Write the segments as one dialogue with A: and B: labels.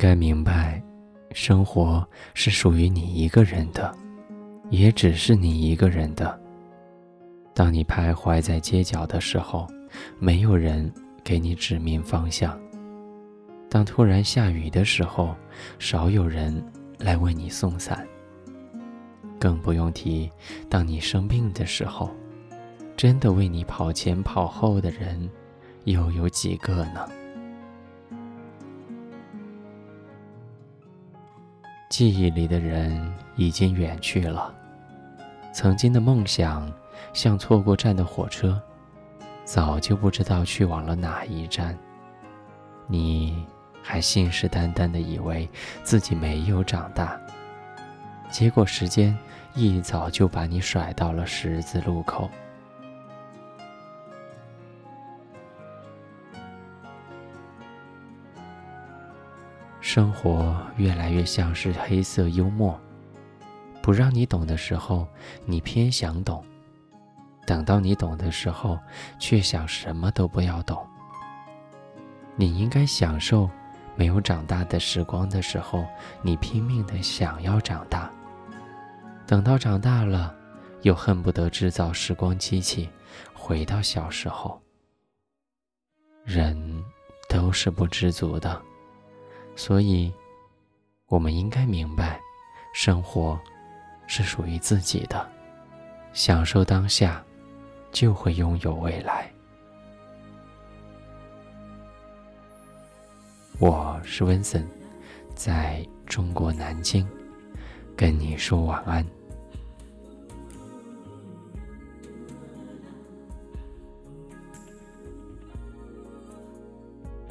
A: 该明白，生活是属于你一个人的，也只是你一个人的。当你徘徊在街角的时候，没有人给你指明方向；当突然下雨的时候，少有人来为你送伞。更不用提，当你生病的时候，真的为你跑前跑后的人，又有几个呢？记忆里的人已经远去了，曾经的梦想像错过站的火车，早就不知道去往了哪一站。你还信誓旦旦的以为自己没有长大，结果时间一早就把你甩到了十字路口。生活越来越像是黑色幽默，不让你懂的时候，你偏想懂；等到你懂的时候，却想什么都不要懂。你应该享受没有长大的时光的时候，你拼命的想要长大；等到长大了，又恨不得制造时光机器，回到小时候。人都是不知足的。所以，我们应该明白，生活是属于自己的，享受当下，就会拥有未来。我是温森，在中国南京，跟你说晚安。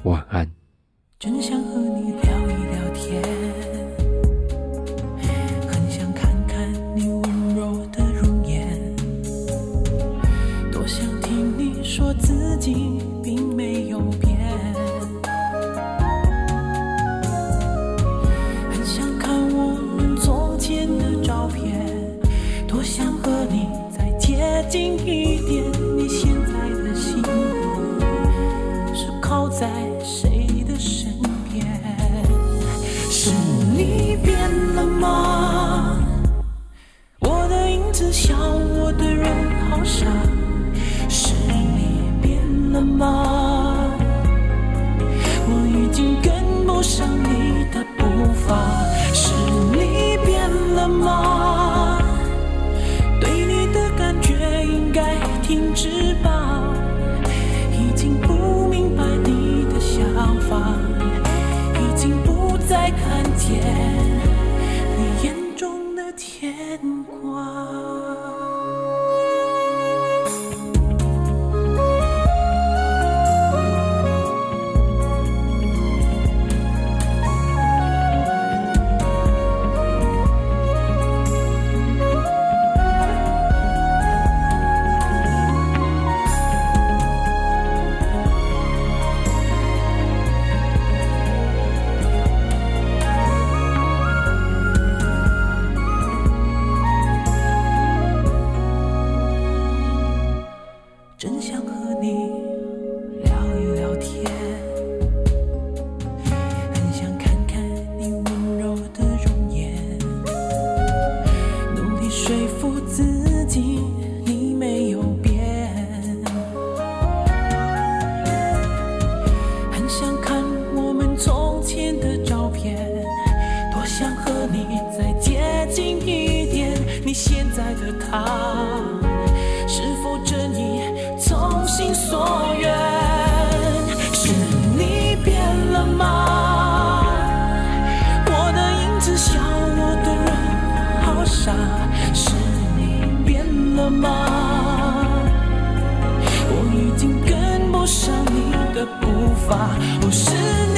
A: 晚安。
B: 真想和你聊一聊天，很想看看你温柔的容颜，多想听你说自己并没有变，很想看我们从前的照片，多想和你再接近一点。你现在的心是靠在是你变了吗？我的影子笑我的人好傻。在的他。是否真意从心所愿？是你变了吗？我的影子笑我的人好傻。是你变了吗？我已经跟不上你的步伐。不是。